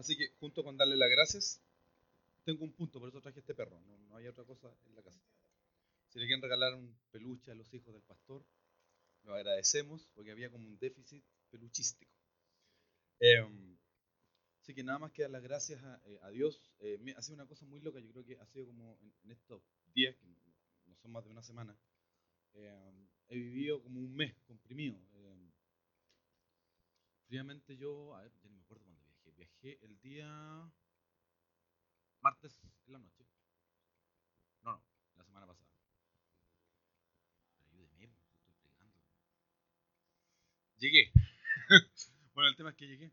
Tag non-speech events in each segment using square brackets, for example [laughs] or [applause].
Así que junto con darle las gracias, tengo un punto, por eso traje este perro. No, hay otra cosa en la casa. Si le quieren regalar un peluche a los hijos del pastor, lo agradecemos porque había como un déficit peluchístico. Em, así que nada más que dar las gracias a, eh, Dios. Eh, ha sido una cosa muy loca, yo creo que ha sido como en, estos días, que no son más de una semana, em, he vivido como un mes comprimido. Em, fríamente yo, a ver, ya no me acuerdo viajé. El día martes en la noche. No, no, la semana pasada. Ayúdeme, estoy pegando. Llegué. [laughs] bueno, el tema es que llegué.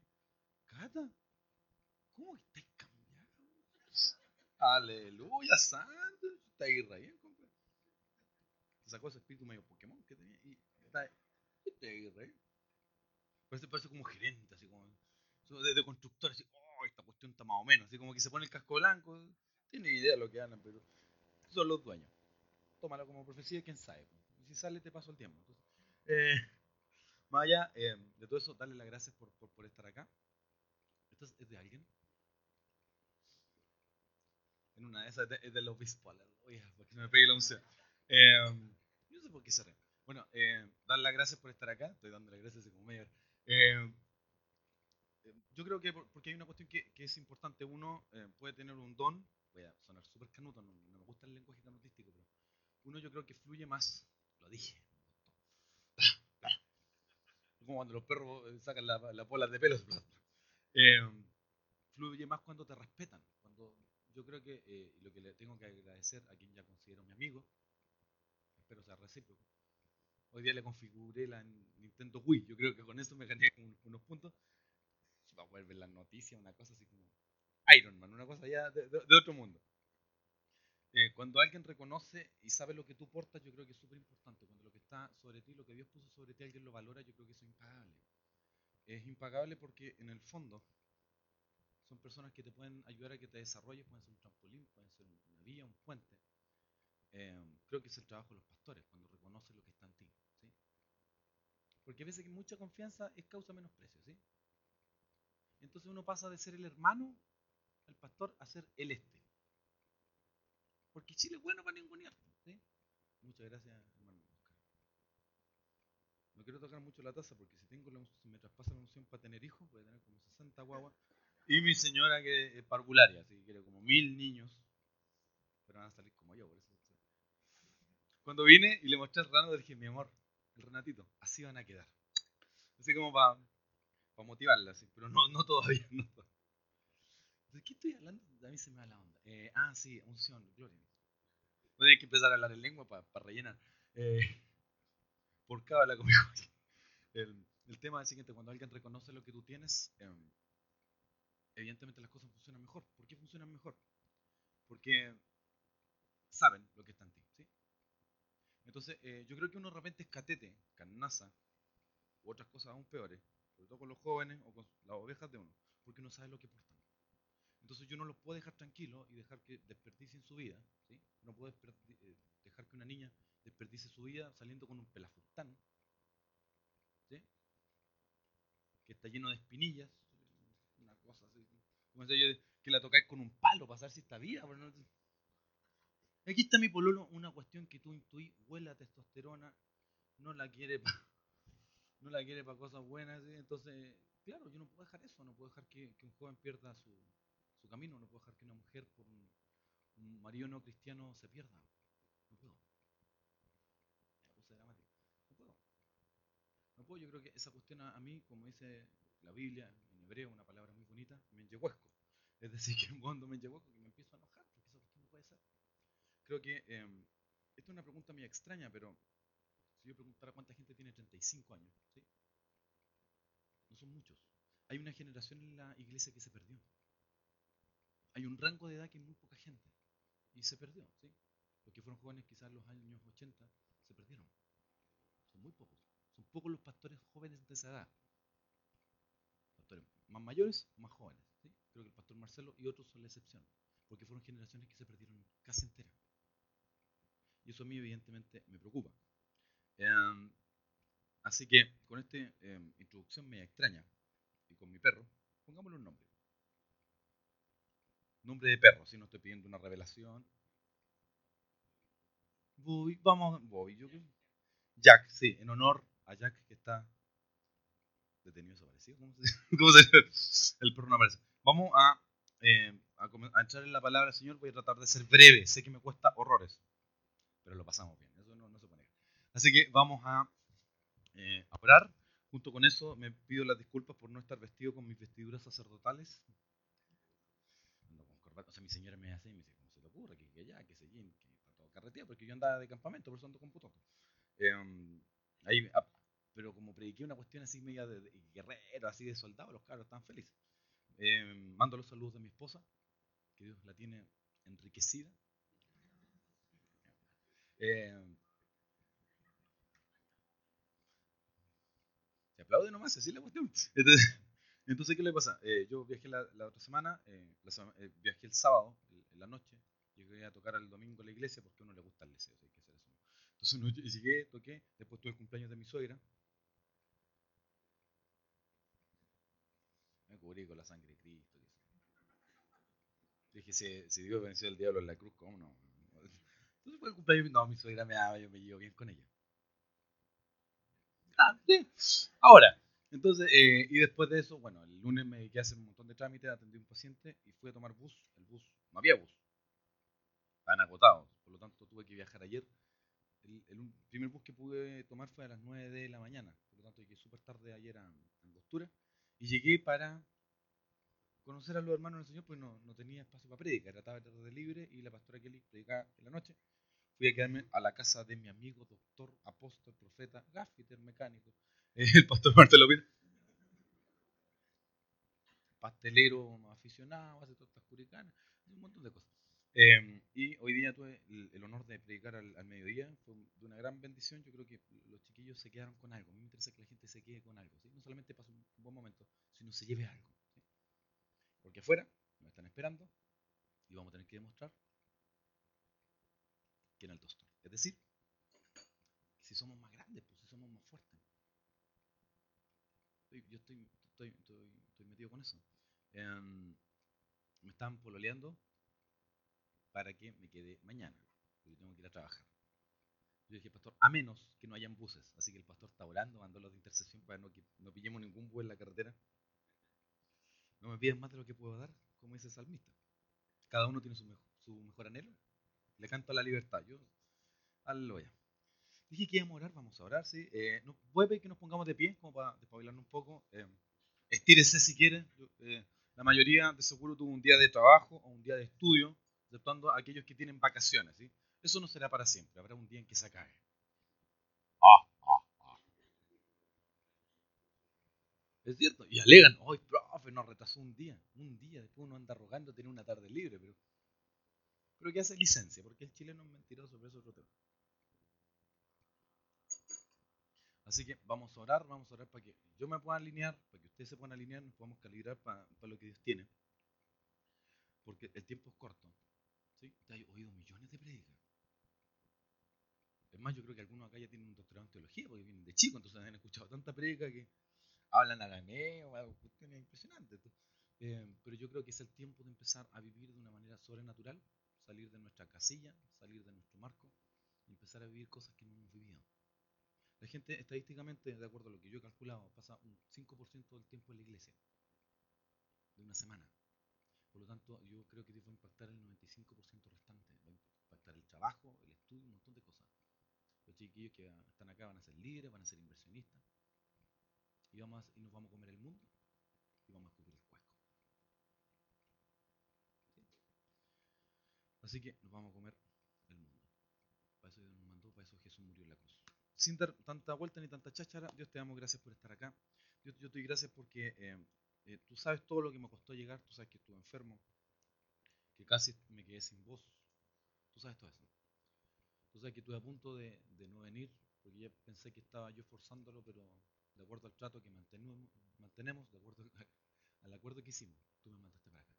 Cata, ¿cómo estás cambiando? Aleluya, santo. Está re compadre. Sacó ese espíritu medio Pokémon que tenía y está. Está re Parece, parece como gerente, así como de, de oh, esta cuestión está más o menos, así como que se pone el casco blanco, tiene idea de lo que ganan, pero son los dueños. Tómalo como profecía, quién sabe. Si sale, te paso el tiempo. eh, más allá eh, de todo eso, darle las gracias por, por, estar acá. ¿Esto es, de alguien? En una de esas es, de, los obispo. Oye, porque me pegue la unción. Eh, no sé por qué se. Bueno, dar las gracias por estar acá. Estoy dando las gracias como medio. Yo creo que porque hay una cuestión que, es importante. Uno eh, puede tener un don, voy a sonar súper canuto, no, me gusta el lenguaje canutístico, pero uno yo creo que fluye más, lo dije, [laughs] como cuando los perros eh, sacan la, la bola de pelos, eh, fluye más cuando te respetan. Cuando yo creo que eh, lo que le tengo que agradecer a quien ya considero mi amigo, espero sea recíproco. Hoy día le configuré la Nintendo Wii, yo creo que con eso me gané unos puntos va a ver las noticias, una cosa así como Iron Man, una cosa ya de, otro mundo. Eh, cuando alguien reconoce y sabe lo que tú portas, yo creo que es súper importante. Cuando lo que está sobre ti, lo que Dios puso sobre ti, alguien lo valora, yo creo que eso es impagable. Es impagable porque en el fondo son personas que te pueden ayudar a que te desarrolles, pueden ser un trampolín, pueden ser una vía, un puente. Eh, creo que es el trabajo de los pastores, cuando reconoce lo que está en ti. ¿sí? Porque a veces que mucha confianza es causa menosprecio. ¿sí? Entonces uno pasa de ser el hermano, el pastor, a ser el este. Porque Chile es bueno para ningunear. ¿sí? Muchas gracias, hermano. No quiero tocar mucho la taza porque si tengo la, si me traspasa la unción para tener hijos, voy a tener como 60 guaguas. Y mi señora que es parvularia, así que quiero como mil niños. Pero van a salir como yo, por eso. Cuando vine y le mostré el rano, dije, mi amor, el renatito, así van a quedar. Así como para para motivarla, sí, pero no, no todavía. [laughs] No ¿De qué estoy hablando? A mí se me va la onda. Eh, ah, sí, unción, gloria. Voy a que empezar a hablar en lengua para rellenar. Eh, [laughs] por cábala conmigo. [laughs] El, el, tema es el siguiente, cuando alguien reconoce lo que tú tienes, em, evidentemente las cosas funcionan mejor. ¿Por qué funcionan mejor? Porque saben lo que está en ti. ¿sí? Entonces, eh, yo creo que uno de repente es catete, carnaza, u otras cosas aún peores, sobre todo con los jóvenes o con las ovejas de uno, porque no sabe lo que portan. Entonces yo no los puedo dejar tranquilos y dejar que desperdicien su vida, ¿sí? No puedo eh, dejar que una niña desperdicie su vida saliendo con un pelafustán, ¿sí? Que está lleno de espinillas, una cosa así. Como decía yo, que la tocáis con un palo para saber si está viva. Aquí está mi pololo, una cuestión que tú intuís, huele a testosterona, no la quiere no la quiere para cosas buenas. Entonces, claro, yo no puedo dejar eso, no puedo dejar que, un joven pierda su, su, camino, no puedo dejar que una mujer por un, marido no cristiano se pierda. No puedo. No puedo. No puedo, yo creo que esa cuestión a, mí, como dice la Biblia en hebreo, una palabra muy bonita, me enyehuesco. Es decir, que [laughs] cuando me enyehuesco, que me empiezo a enojar, porque esa cuestión no puede ser. Creo que eh, esto es una pregunta muy extraña, pero si yo preguntara cuánta gente tiene 35 años, ¿sí? no son muchos. Hay una generación en la iglesia que se perdió. Hay un rango de edad que es muy poca gente. Y se perdió, ¿sí? Los fueron jóvenes quizás en los años 80 se perdieron. Son muy pocos. Son pocos los pastores jóvenes de esa edad. Pastores más mayores más jóvenes. Creo que el pastor Marcelo y otros son la excepción. Porque fueron generaciones que se perdieron casi enteras. Y eso a mí evidentemente me preocupa. Em, así que con esta em, introducción me extraña y con mi perro, pongámosle un nombre. Nombre de perro, si no estoy pidiendo una revelación. Bobby, vamos, Bobby, yo Jack, sí, en honor a Jack que está detenido desaparecido. ¿Cómo se, [laughs] ¿Cómo se El perro no aparece. Vamos a, eh, a, echar en la palabra, Señor. Voy a tratar de ser breve. Sé que me cuesta horrores, pero lo pasamos bien. Eso no, no se pone. Así que vamos a, eh, a orar. Junto con eso, me pido las disculpas por no estar vestido con mis vestiduras sacerdotales. O sea, mi señora me hace y me dice, ¿cómo se te ocurre? Que, que que se que está todo carreteado, porque yo andaba de campamento, por eso ando con putón. Eh, ahí, pero como prediqué una cuestión así media de, guerrero, así de soldado, los caros están felices. Eh, mando los saludos de mi esposa, que Dios la tiene enriquecida. Eh, aplaude nomás, así la cuestión. [laughs] Entonces, ¿qué le pasa? Eh, yo viajé la, otra semana, eh, eh, viajé el sábado, en la noche, llegué a tocar el domingo en la iglesia porque a uno le gusta el deseo, hay que hacer eso. Entonces [laughs] llegué, toqué, después tuve el cumpleaños de mi suegra, cubrí con la sangre de Cristo. Dije, si, si Dios venció al diablo en la cruz, ¿cómo no? [laughs] Entonces fue el cumpleaños, no, mi suegra me ama, yo me llevo bien con ella. Ah, Ahora, entonces, eh, y después de eso, bueno, el lunes me dediqué a hacer un montón de trámites, atendí a un paciente y fui a tomar bus. El bus, no había bus. Estaban agotados, por lo tanto tuve que viajar ayer. El, el primer bus que pude tomar fue a las 9 de la mañana, por lo tanto llegué súper tarde ayer a Angostura y llegué para conocer a los hermanos del Señor, pues no, no tenía espacio para predicar, era tarde libre y la pastora Kelly predicaba en la noche. Fui a quedarme a la casa de mi amigo, doctor, apóstol, profeta, gaffiter, mecánico, [laughs] el pastor Marcelo. Pastelero aficionado, hace tortas curicanas, un montón de cosas. Em, y hoy día tuve el, honor de predicar al, mediodía, fue una gran bendición. Yo creo que los chiquillos se quedaron con algo. A mí me interesa que la gente se quede con algo. No solamente pase un buen momento, sino se lleve algo. Porque afuera nos están esperando y vamos a tener que demostrar que en el tostor. Es decir, si somos más grandes, pues si somos más fuertes. Yo estoy, estoy, estoy, metido con eso. Em, me están pololeando para que me quede mañana, porque tengo que ir a trabajar. Yo dije, pastor, a menos que no hayan buses. Así que el pastor está orando, mandó los de intercesión para no, que no pillemos ningún bus en la carretera. No me piden más de lo que puedo dar, como dice el salmista. Cada uno tiene su su mejor anhelo. Le canto a la libertad. Yo, aleluya. Dije que íbamos a orar, vamos a orar, sí. Eh, no, que nos pongamos de pie, como para despabilarnos un poco. Eh, estírese si quiere. Eh, la mayoría de seguro tuvo un día de trabajo o un día de estudio, exceptuando aquellos que tienen vacaciones, ¿sí? Eso no será para siempre, habrá un día en que se acabe. Es cierto. Y alegan, hoy, profe, nos retrasó un día. Un día, después uno anda rogando tener una tarde libre, pero. Pero que hace licencia, porque el chileno es mentiroso, pero eso es otro tema. Así que vamos a orar, vamos a orar para que yo me pueda alinear, para que ustedes se puedan alinear, nos podamos calibrar para, lo que Dios tiene. Porque el tiempo es corto. ¿sí? Te oído millones de predicas. Es más, yo creo que algunos acá ya tienen un doctorado en teología, porque vienen de chico, entonces han escuchado tanta predica que hablan arameo, cuestiones impresionantes. Eh, pero yo creo que es el tiempo de empezar a vivir de una manera sobrenatural, salir de nuestra casilla, salir de nuestro marco y empezar a vivir cosas que no hemos vivido. La gente, estadísticamente, de acuerdo a lo que yo he calculado, pasa un 5% del tiempo en la iglesia, de una semana. Por lo tanto, yo creo que va a impactar el 95% restante, va a impactar el trabajo, el estudio, un montón de cosas. Los chiquillos que están acá van a ser líderes, van a ser inversionistas, y, vamos y nos vamos a comer el mundo y vamos a Así que nos vamos a comer el mundo. Para eso Dios nos mandó, para eso Jesús murió en la cruz. Sin dar tanta vuelta ni tanta cháchara, Dios te damos gracias por estar acá. Dios, yo te doy gracias porque eh, eh, tú sabes todo lo que me costó llegar, tú sabes que estuve enfermo, que casi me quedé sin voz. Tú sabes todo eso. Tú sabes que estuve a punto de, de no venir, porque ya pensé que estaba yo forzándolo, pero de acuerdo al trato que mantenemos, mantenemos de acuerdo al, acuerdo que hicimos, tú me mandaste para acá.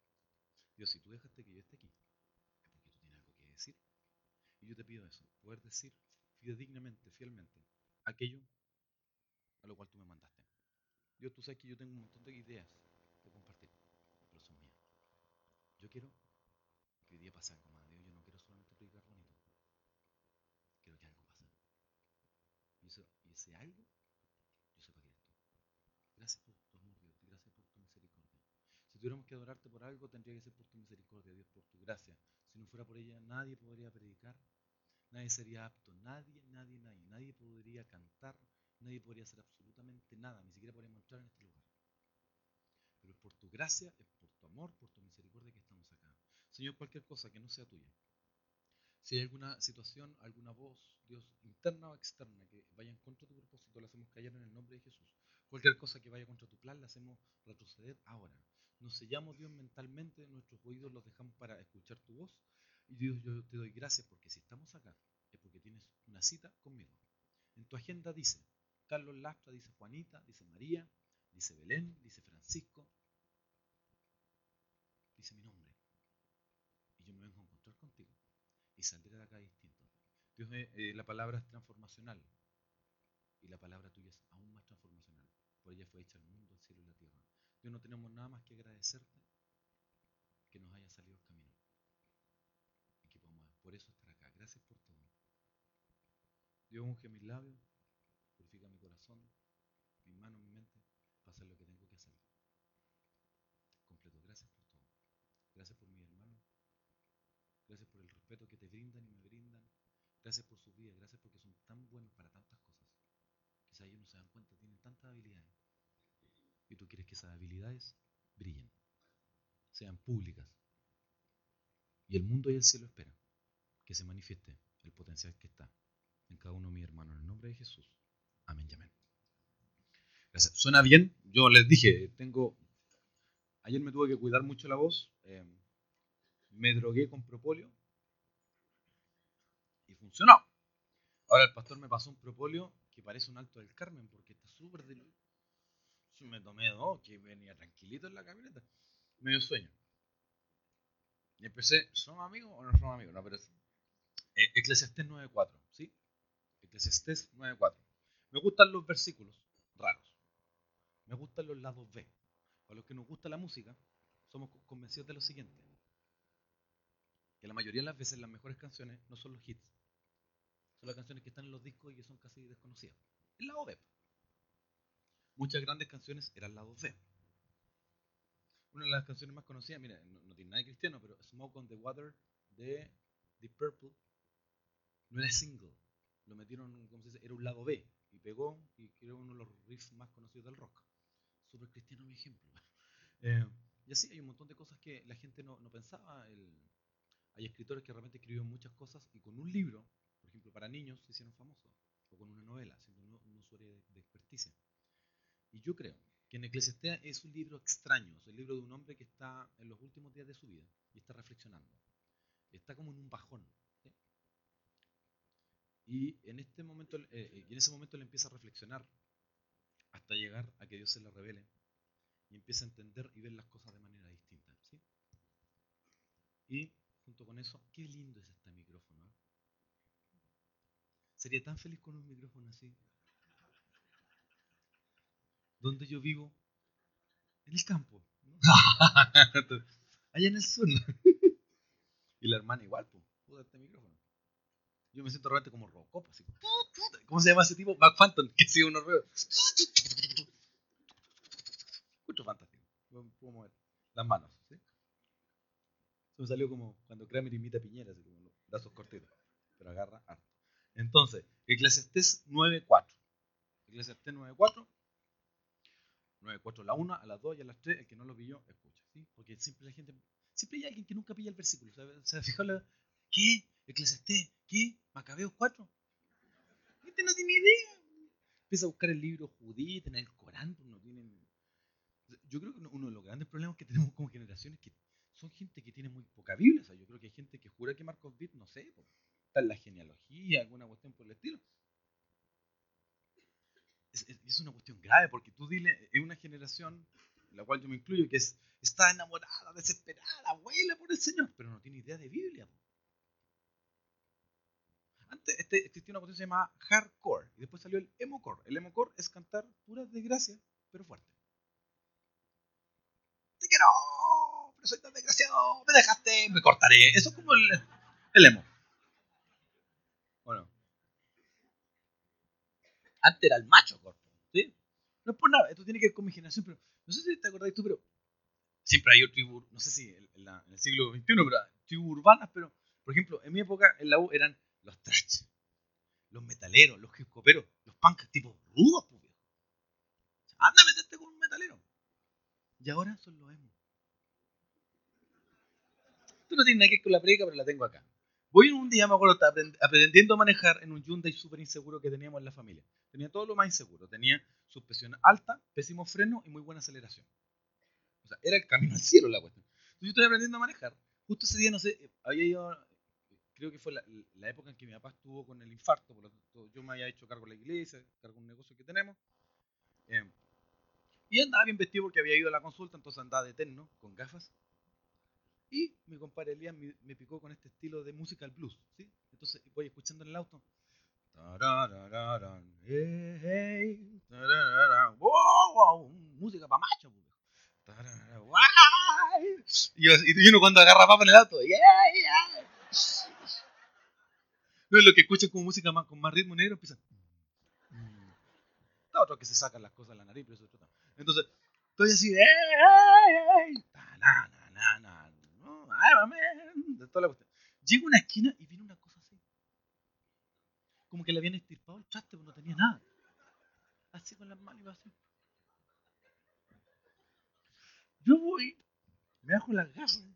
Dios, si tú dejaste que yo esté aquí, es porque tú tienes algo que Y yo te pido eso, poder decir fidedignamente, fielmente, aquello a lo cual tú me mandaste. Dios, tú sabes que yo tengo un montón de ideas que compartir, pero son mías. Yo quiero que hoy día pasa algo más. Dios, yo no quiero solamente predicar bonito. Quiero que algo pase. Y, eso, ese algo, yo sepa que eres tú. Gracias por tu amor, Dios. Gracias por tu misericordia. Si tuviéramos que adorarte por algo, tendría que ser por tu misericordia, Dios, por tu gracia. Si no fuera por ella, nadie podría predicar, nadie sería apto, nadie, nadie, nadie, nadie podría cantar, nadie podría hacer absolutamente nada, ni siquiera podríamos entrar en este lugar. Pero es por tu gracia, es por tu amor, por tu misericordia que estamos acá. Señor, cualquier cosa que no sea tuya. Si hay alguna situación, alguna voz, Dios, interna o externa, que vaya en contra de tu propósito, la hacemos callar en el nombre de Jesús. Cualquier cosa que vaya contra tu plan, la hacemos retroceder ahora. Nos sellamos, Dios, mentalmente, nuestros oídos los dejamos para escuchar tu voz. Y Dios, yo te doy gracias porque si estamos acá, es porque tienes una cita conmigo. En tu agenda dice Carlos Lastra, dice Juanita, dice María, dice Belén, dice Francisco, dice mi nombre. Y yo me vengo a encontrar contigo y saldré de acá distinto. Dios, eh, eh, la palabra es transformacional y la palabra tuya es aún más transformacional. Por ella fue hecha el mundo, el cielo y la tierra. Dios, no tenemos nada más que agradecerte que nos haya salido el camino y que podamos por eso estar acá. Gracias por todo. Dios, unge mis labios, purifica mi corazón, mis manos, mi mente, para hacer lo que tengo que hacer. Completo, gracias por todo. Gracias por mis hermanos. Gracias por el respeto que te brindan y me brindan. Gracias por su vida. Gracias porque son tan buenos para tantas cosas. Quizás ellos no se dan cuenta, tienen tantas habilidades. Y tú quieres que esas habilidades brillen, sean públicas. Y el mundo y el cielo esperan que se manifieste el potencial que está en cada uno de mis hermanos. En el nombre de Jesús. Amén y amén. ¿Suena bien? Yo les dije, tengo... Ayer me tuve que cuidar mucho la voz. Eh, me drogué con propóleo y funcionó. Ahora el pastor me pasó un propóleo que parece un alto del Carmen porque está súper diluido. Me tomé dos, que venía tranquilito en la camioneta. Medio sueño. Y empecé, ¿somos amigos o no somos amigos? No, pero es eh, Eclesiastés 9.4, ¿sí? Eclesiastés 9.4. Me gustan los versículos raros. Me gustan los lados B. Para los que nos gusta la música, somos convencidos de lo siguiente. Que la mayoría de las veces las mejores canciones no son los hits. Son las canciones que están en los discos y que son casi desconocidas. El lado B. Muchas grandes canciones eran lado B. Una de las canciones más conocidas, mira, no, no tiene nada de cristiano, pero Smoke on the Water de Deep Purple no era single. Lo metieron, como se dice, era un lado B. Y pegó y creó uno de los riffs más conocidos del rock. Súper cristiano mi ejemplo. [laughs] Eh, y así hay un montón de cosas que la gente no, no pensaba. El, hay escritores que realmente escribieron muchas cosas y con un libro, por ejemplo, para niños se hicieron famosos. O con una novela, siendo un, un usuario de, de experticia. Y yo creo que en Eclesiastés es un libro extraño, es el libro de un hombre que está en los últimos días de su vida y está reflexionando. Está como en un bajón. Y en este momento, eh, y en ese momento le empieza a reflexionar hasta llegar a que Dios se le revele y empieza a entender y ver las cosas de manera distinta. Y junto con eso, qué lindo es este micrófono. ¿eh? Sería tan feliz con un micrófono así. ¿Dónde yo vivo? En el campo. [laughs] Allá en el sur. y la hermana igual, pues, este micrófono. Yo me siento realmente como Robocop, así. ¿Cómo se llama ese tipo? Mac Phantom, [laughs] que sigue unos ruedos. Escucho fantástico. Puedo mover las manos, ¿sí? Eso me salió como cuando Kramer imita a Piñera, así como los brazos cortitos. Pero agarra harto. Entonces, Eclesiastés 9.4. Eclesiastés 9.4 9.4 a la 1, a las 2 y a las 3, el que no lo pilló, escucha, ¿sí? Porque siempre la gente, siempre hay alguien que nunca pilla el versículo, ¿se, fijó [laughs] la, ¿qué? Eclesiastés, ¿qué? Macabeos 4. Este no tiene idea. Empieza a buscar el libro judío, en el Corán, pues no tienen... Yo creo que uno de los grandes problemas que tenemos como generación es que son gente que tiene muy poca Biblia, o sea, yo creo que hay gente que jura que Marcos Witt, no sé, pues, está en la genealogía, alguna cuestión por el estilo, es, es, una cuestión grave, porque tú dile, es una generación, la cual yo me incluyo, que es, está enamorada, desesperada, abuela por el Señor, pero no tiene idea de Biblia. Antes este, existía una cuestión que se llamaba hardcore, y después salió el emocore. El emocore es cantar puras desgracias, pero fuerte. Te quiero, pero soy tan desgraciado. me dejaste, me cortaré. Eso es como el, el emo. Bueno. Antes era el macho corto, ¿sí? No es por nada, esto tiene que ver con mi generación, pero no sé si te acordás tú, pero siempre hay tribus, no sé si en, el siglo XXI, pero tribus urbanas, pero por ejemplo, en mi época en la U eran los trash, los metaleros, los hip los punks tipo rudos, pues, Anda a meterte con un metalero. Y ahora son los emo. Tú no tienes nada que ver con la predica, pero la tengo acá. Voy un día, me acuerdo, aprendiendo a manejar en un Hyundai súper inseguro que teníamos en la familia. Tenía todo lo más inseguro. Tenía suspensión alta, pésimo freno y muy buena aceleración. O sea, era el camino al cielo la cuestión. Entonces yo estoy aprendiendo a manejar. Justo ese día, no sé, había ido, creo que fue la, época en que mi papá estuvo con el infarto, por lo tanto yo me había hecho cargo de la iglesia, cargo de un negocio que tenemos. Eh, y andaba bien vestido porque había ido a la consulta, entonces andaba de terno, con gafas. Y mi compadre Elías me, picó con este estilo de música al blues, ¿sí? Entonces voy escuchando en el auto. música para macho. Y, y uno cuando agarra papa en el auto. No es lo que escuchan como música más, con más ritmo negro, empieza. Está otro que se sacan las cosas de la nariz, pero eso es. Entonces, estoy así de. Llego a una esquina y viene una cosa así. Como que le habían estirpado el traste, pero no tenía nada. Así con las manos así. Yo voy, me bajo las gafas.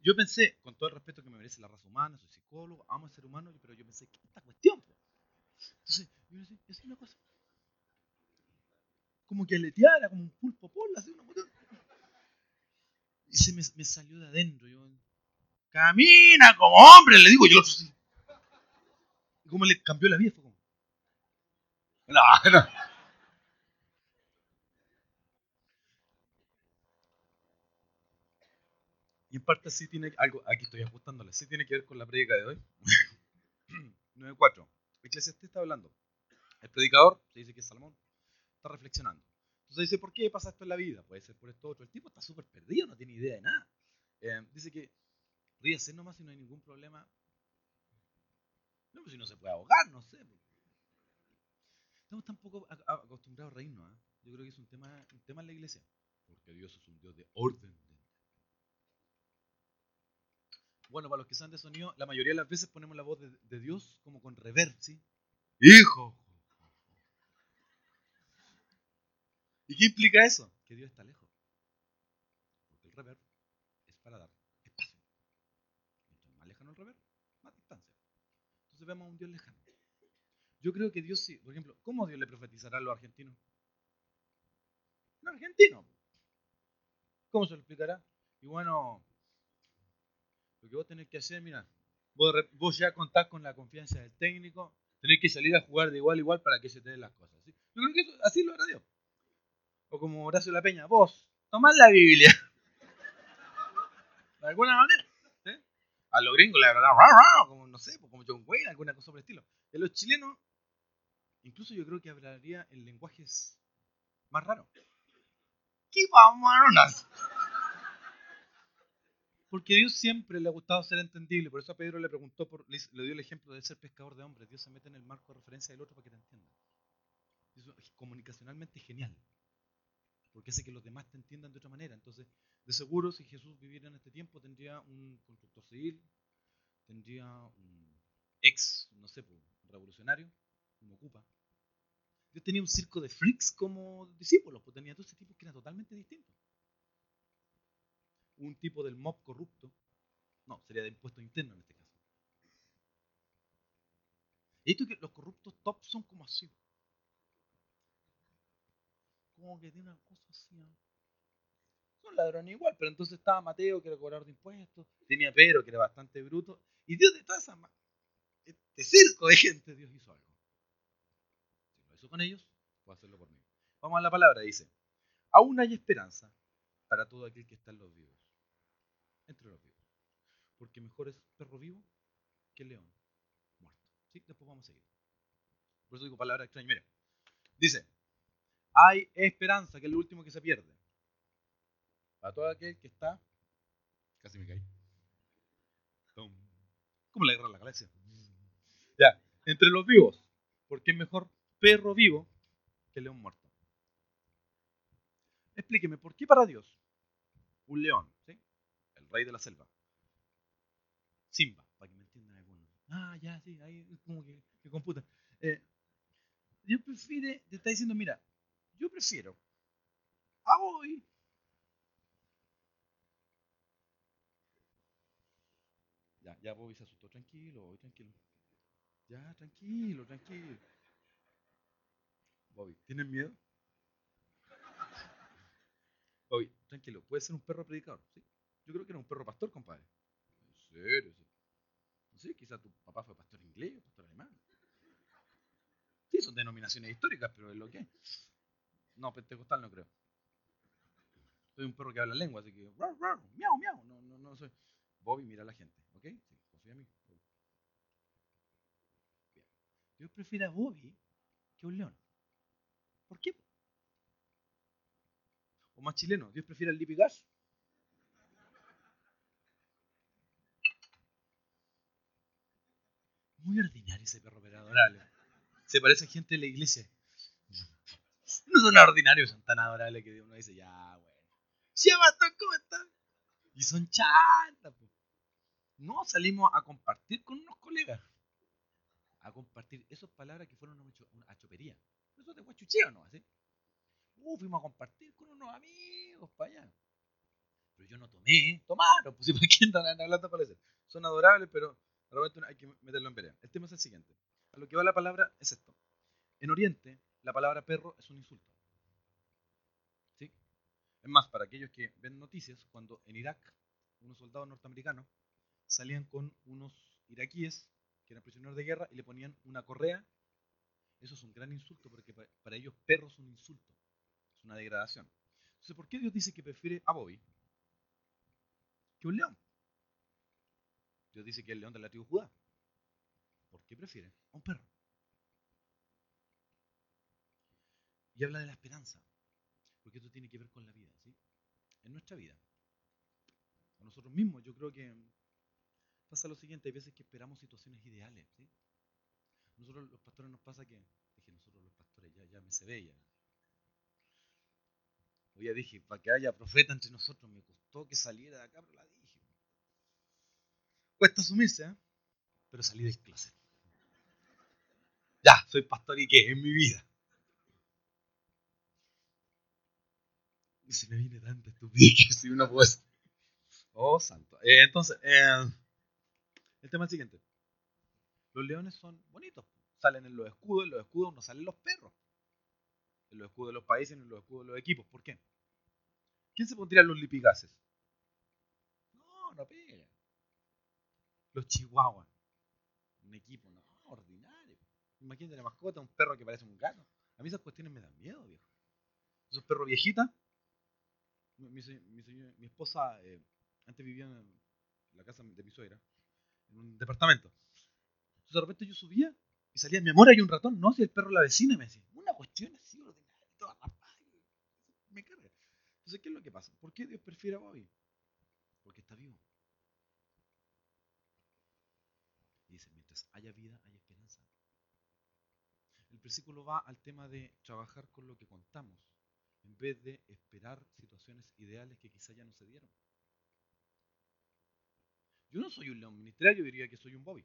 Yo pensé, con todo el respeto que me merece la raza humana, soy psicólogo, amo al ser humano, pero yo pensé, ¿qué esta cuestión? Entonces, yo decía, es una cosa como que aleteara, como un pulpo pola, así una Y se me, salió de adentro. Yo, camina como hombre, le digo yo. Y como le cambió la vida, fue como. No, no. Y en parte sí tiene algo, aquí estoy ajustándole, sí tiene que ver con la predica de hoy. [clears throat] 9.4. Eclesiastés está hablando. El predicador, se dice que es Salomón, está reflexionando. Entonces dice, ¿por qué pasa esto en la vida? Puede ser por esto otro. El tipo está súper perdido, no tiene idea de nada. Eh, dice que podría ser nomás si no hay ningún problema. No, pues si no se puede ahogar, no sé. Estamos tan poco acostumbrados a reírnos. ¿eh? Yo creo que es un tema, un tema en la iglesia. Porque Dios es un Dios de orden. Bueno, para los que saben de sonido, la mayoría de las veces ponemos la voz de, Dios como con reverb, ¿sí? Hijo, qué implica eso? Que Dios está lejos. Porque el reverb es para dar espacio. Mientras más lejano el reverb, más distancia. Entonces vemos a un Dios lejano. Yo creo que Dios sí. Por ejemplo, ¿cómo Dios le profetizará a los argentinos? Un argentino. ¿Cómo se lo explicará? Y bueno, lo que vos tenés que hacer, mira, vos, ya contás con la confianza del técnico, tenés que salir a jugar de igual a igual para que se te den las cosas. Yo creo que eso, así lo hará Dios. O como Horacio La Peña, vos, tomad la Biblia. De alguna manera. A los gringos la verdad, como no sé, como John Wayne, alguna cosa por el estilo. De los chilenos, incluso yo creo que hablaría en lenguajes más raros. ¿Qué vamos Porque Dios siempre le ha gustado ser entendible. Por eso a Pedro le preguntó, por, le, dio el ejemplo de ser pescador de hombres. Dios se mete en el marco de referencia del otro para que te entienda. Eso es comunicacionalmente genial porque hace que los demás te entiendan de otra manera. Entonces, de seguro, si Jesús viviera en este tiempo, tendría un constructor civil, tendría un ex, no sé, pues, revolucionario, como ocupa. Yo tenía un circo de freaks como discípulos, pues tenía dos tipos que eran totalmente distintos. Un tipo del mob corrupto, no, sería de impuesto interno en este caso. Y esto que los corruptos top son como así como que tiene una cosa así. ¿no? Son ladrones igual, pero entonces estaba Mateo, que era cobrador de impuestos, tenía Pedro, que era bastante bruto, y Dios de toda esa este circo de gente, Dios hizo algo. Si lo hizo con ellos, puede hacerlo por mí. Vamos a la palabra, dice, aún hay esperanza para todo aquel que está en los vivos, entre los vivos, porque mejor es perro vivo que león muerto. ¿Sí? Después vamos a seguir. Por eso digo palabra extraña. Mira, dice, hay esperanza, que es lo último que se pierde. Para todo aquel que está Casi me caí. Como la guerra de la galaxia. Ya, entre los vivos. ¿Por qué es mejor perro vivo que león muerto? Explíqueme, ¿por qué para Dios un león, ¿sí? el rey de la selva, Simba, para que me entiendan algunos? Ah, ya, sí, ahí como que, que computa. Eh, Dios prefiere, te está diciendo, mira, yo prefiero a hoy Ya, ya Bobby se asustó. Tranquilo, Bobby, tranquilo. Ya, tranquilo, tranquilo. Bobby, ¿tienes miedo? Bobby, tranquilo. Puede ser un perro predicador, ¿sí? Yo creo que era un perro pastor, compadre. ¿En serio? Sí. No sé, quizás tu papá fue pastor inglés o pastor alemán. Sí, son denominaciones históricas, pero es lo que es. No, pentecostal no creo. Soy un perro que habla lengua, así que... miau, miau. No, no, no soy... Bobby, mira a la gente. ¿Ok? Sí, confía en mí. Dios prefiere a Bobby que a un león. ¿Por qué? O más chileno, Dios prefiere al Lipigas. Muy ordinario ese perro, pero adorable. Se parece a gente de la iglesia. No son ordinarios, son tan adorables que uno dice, ya, bueno. Sí, ¿cómo están? Y son chantas. No, salimos a compartir con unos colegas. A compartir esas palabras que fueron una chopería. Eso de guachucheo, ¿no? ¿Así? Uh, fuimos a compartir con unos amigos para allá. Pero yo no tomé, tomaron, pues para quién están hablando para eso. Son adorables, pero realmente hay que meterlo en vereda. El tema es el siguiente. A lo que va la palabra es esto. En Oriente, la palabra perro es un insulto. ¿Sí? Es más, para aquellos que ven noticias, cuando en Irak unos soldados norteamericanos salían con unos iraquíes que eran prisioneros de guerra y le ponían una correa. Eso es un gran insulto porque para ellos perro es un insulto, es una degradación. Entonces, ¿por qué Dios dice que prefiere a Bobby que un león? Dios dice que el león de la tribu Judá. ¿Por qué prefiere a un perro? Y habla de la esperanza, porque esto tiene que ver con la vida, ¿sí? En nuestra vida. A nosotros mismos, yo creo que pasa lo siguiente, hay veces que esperamos situaciones ideales, ¿sí? Nosotros los pastores nos pasa que, dije nosotros los pastores, ya, ya me se ve ya. Hoy ya dije, para que haya profeta entre nosotros, me costó que saliera de acá, pero la dije. Cuesta asumirse, ¿eh? pero salí del closet. Ya, soy pastor y qué, en mi vida. Y se me viene tanta estupidez que si una pues. Oh, santo. Eh, entonces, eh, el tema es el siguiente. Los leones son bonitos. Salen en los escudos, en los escudos no salen los perros. En los escudos de los países, en los escudos de los equipos. ¿Por qué? ¿Quién se pondría los lipigases? No, no pega. Los chihuahuas. Un equipo, no, ordinario. Imagínate la mascota, un perro que parece un gato. A mí esas cuestiones me dan miedo, viejo. Esos perros viejitas. Mi, mi, esposa eh, antes vivía en la casa de mi suegra en un departamento. Entonces de repente yo subía y salía, mi amor, hay un ratón. No, si el perro la vecina me decía, una cuestión así ordinaria, toda me carga. Entonces, ¿qué es lo que pasa? ¿Por qué Dios prefiere a Bobby? Porque está vivo. Y dice, mientras haya vida, hay esperanza. El versículo va al tema de trabajar con lo que contamos, en vez de esperar situaciones ideales que quizá ya no se dieron. Yo no soy un león ministerial, yo diría que soy un Bobby.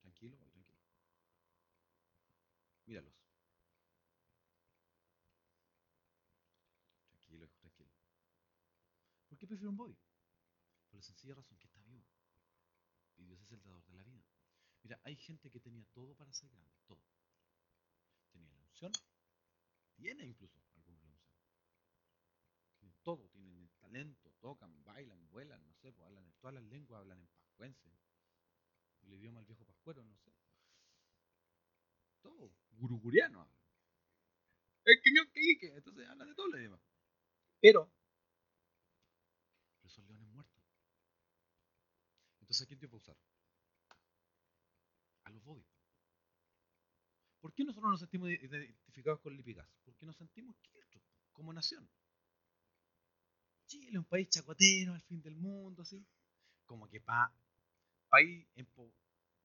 Tranquilo, tranquilo. Míralos. Tranquilo, tranquilo. ¿Por qué prefiero un Bobby? Por la sencilla razón que está vivo. Y Dios es el dador de la vida. Mira, hay gente que tenía todo para ser grande, todo. Unción, tiene incluso algunos la. Tienen todo, tienen el talento, tocan, bailan, vuelan, no sé, pues hablan en todas las lenguas, hablan en pascuense, el idioma del viejo pascuero, no sé. Todo, guruguriano. El que que entonces hablan de todo el idioma. Pero, pero son leones muertos. Entonces, ¿a quién te va a usar? A los bobbies. ¿Por qué nosotros nos sentimos identificados con Lipigas? Porque nos sentimos quietos como nación. Chile, un país chacotero, al fin del mundo, así. Como que para país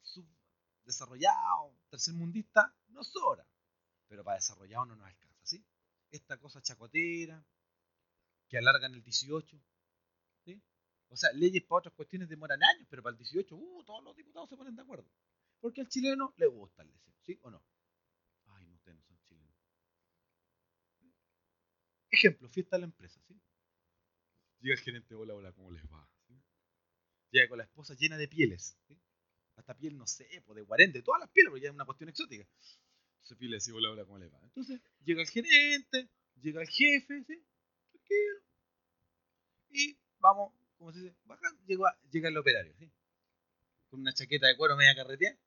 subdesarrollado, tercermundista, no sobra. Pero para desarrollado no nos alcanza, ¿sí? Esta cosa chacotera, que alargan el 18, ¿sí? O sea, leyes para otras cuestiones demoran años, pero para el 18, uh, todos los diputados se ponen de acuerdo. Porque al chileno le gusta el deseo, ¿sí o no? Ay, no, ustedes no son chilenos. Ejemplo, fiesta de la empresa, ¿sí? Llega el gerente, hola, hola, ¿cómo les va? Llega con la esposa llena de pieles. Hasta piel, no sé, de guarente, todas las pieles, porque ya es una cuestión exótica. Entonces pile así, hola, hola, ¿cómo les va? Entonces, llega el gerente, llega el jefe, ¿sí? Tranquilo. Y vamos, como se dice, bajando, llega, llega el operario, ¿sí? Con una chaqueta de cuero media carretera.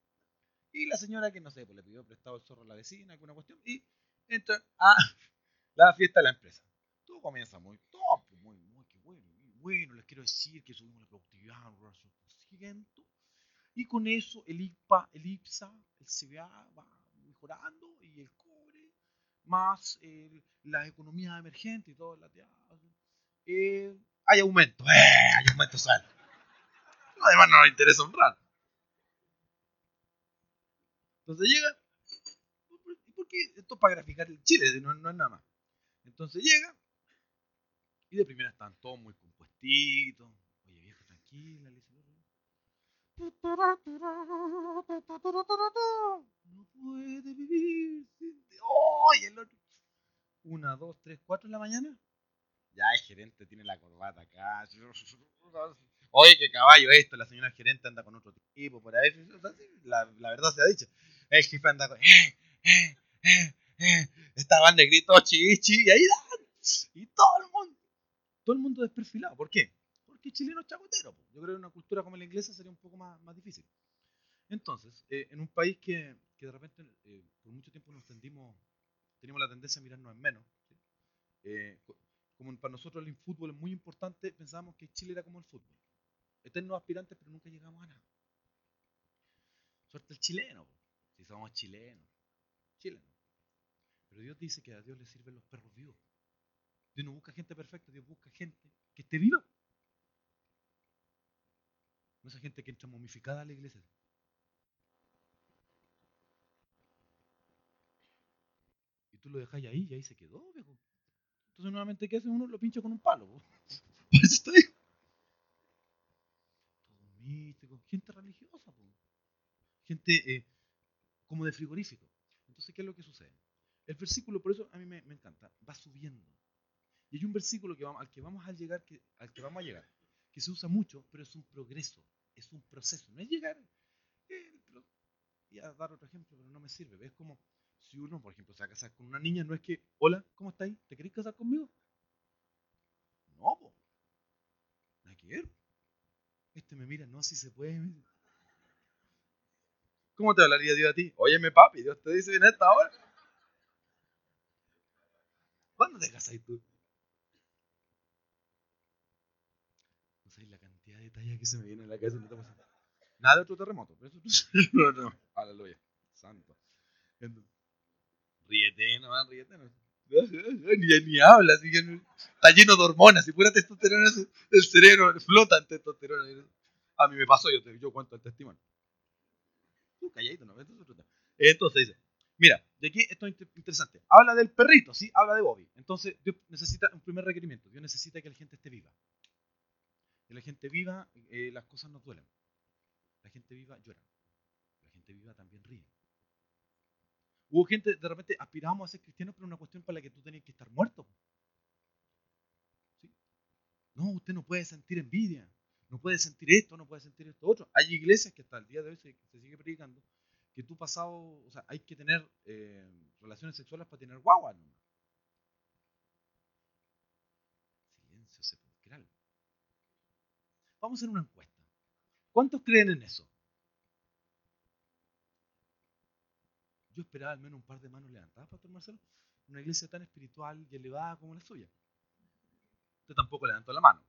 Y la señora que, no sé, pues le pidió prestado el zorro a la vecina, alguna cuestión, y entra a la fiesta de la empresa. Todo comienza muy top, muy, muy, qué bueno, muy bueno. Les quiero decir que subimos la productividad un Y con eso el IPA, el IPSA, el CBA va mejorando y el cobre, más eh, la economía emergente y todo, la eh, hay aumento, eh, hay aumento sal. Además no nos interesa honrar. Entonces llega, ¿por qué esto es para graficar el Chile? No, no es nada más. Entonces llega y de primera están todos muy compuestitos. Oye, viejo, tranquila, le No puede vivir sin ¡Oye, el otro! Una, dos, tres, cuatro en la mañana. Ya el gerente tiene la corbata acá. Oye, qué caballo esto. La señora gerente anda con otro tipo por ahí. La, la verdad se ha dicho. El jefe anda con. ¡Eh, eh, eh, eh! [laughs] Estaban negritos, chichi, y ahí dan. Y todo el mundo. Todo el mundo desperfilado. ¿Por qué? Porque chileno es chacotero. Yo creo que una cultura como la inglesa sería un poco más, más difícil. Entonces, eh, en un país que, que de repente eh, por mucho tiempo nos tendimos, teníamos la tendencia a mirarnos en menos. Eh, como para nosotros el fútbol es muy importante, pensábamos que Chile era como el fútbol. Eternos aspirantes, pero nunca llegamos a nada. Suerte el chileno, si somos chilenos. Chilenos. Pero Dios dice que a Dios le sirven los perros vivos. Dios no busca gente perfecta, Dios busca gente que esté viva. No esa gente que entra momificada a la iglesia. Y tú lo dejas ahí y ahí se quedó, viejo. Entonces nuevamente, ¿qué hace uno? Lo pincha con un palo. [laughs] Está ahí. Todo místico. Gente religiosa. Gente eh, como de frigorífico. Entonces, ¿qué es lo que sucede? El versículo, por eso a mí me, encanta, va subiendo. Y hay un versículo que vamos, al que vamos a llegar, que, al que vamos a llegar, que se usa mucho, pero es un progreso, es un proceso. No es llegar eh, y a dar otro ejemplo, pero no me sirve. Es como si uno, por ejemplo, se va a casar con una niña, no es que, hola, ¿cómo estáis? ¿Te queréis casar conmigo? No, po. Nada que. Este me mira, no, si se puede. ¿Cómo te hablaría Dios a ti? Óyeme, papi, Dios te dice en esta hora. ¿Cuándo te casas tú? No sé la cantidad de detalles que se me viene en la cabeza. Nada de otro terremoto. Eso, [laughs] no. Aleluya. Santo. Ríete, no, ríete, no. [laughs] Ni, ni habla, está lleno de hormonas. Si fuera testosterona, el cerebro flota en testosterona. A mí me pasó, yo, te, yo cuento el testimonio. Tú calladito, no, Entonces dice, Mira, de aquí esto es interesante. Habla del perrito, ¿sí? Habla de Bobby. Entonces, Dios necesita un primer requerimiento. Dios necesita que la gente esté viva. Que la gente viva, eh, las cosas no duelen. La gente viva llora. La gente viva también ríe. Hubo gente, de repente, aspiramos a ser cristianos, pero una cuestión para la que tú tenías que estar muerto. No, usted no puede sentir envidia. No puede sentir esto, no puede sentir esto otro. Hay iglesias que hasta el día de hoy se sigue predicando que tú pasado, o sea, hay que tener eh, relaciones sexuales para tener guagua. Silencio sepulcral. Vamos a hacer una encuesta. ¿Cuántos creen en eso? Yo esperaba al menos un par de manos levantadas, Pastor Marcelo. Una iglesia tan espiritual y elevada como la suya. Usted tampoco levantó la mano.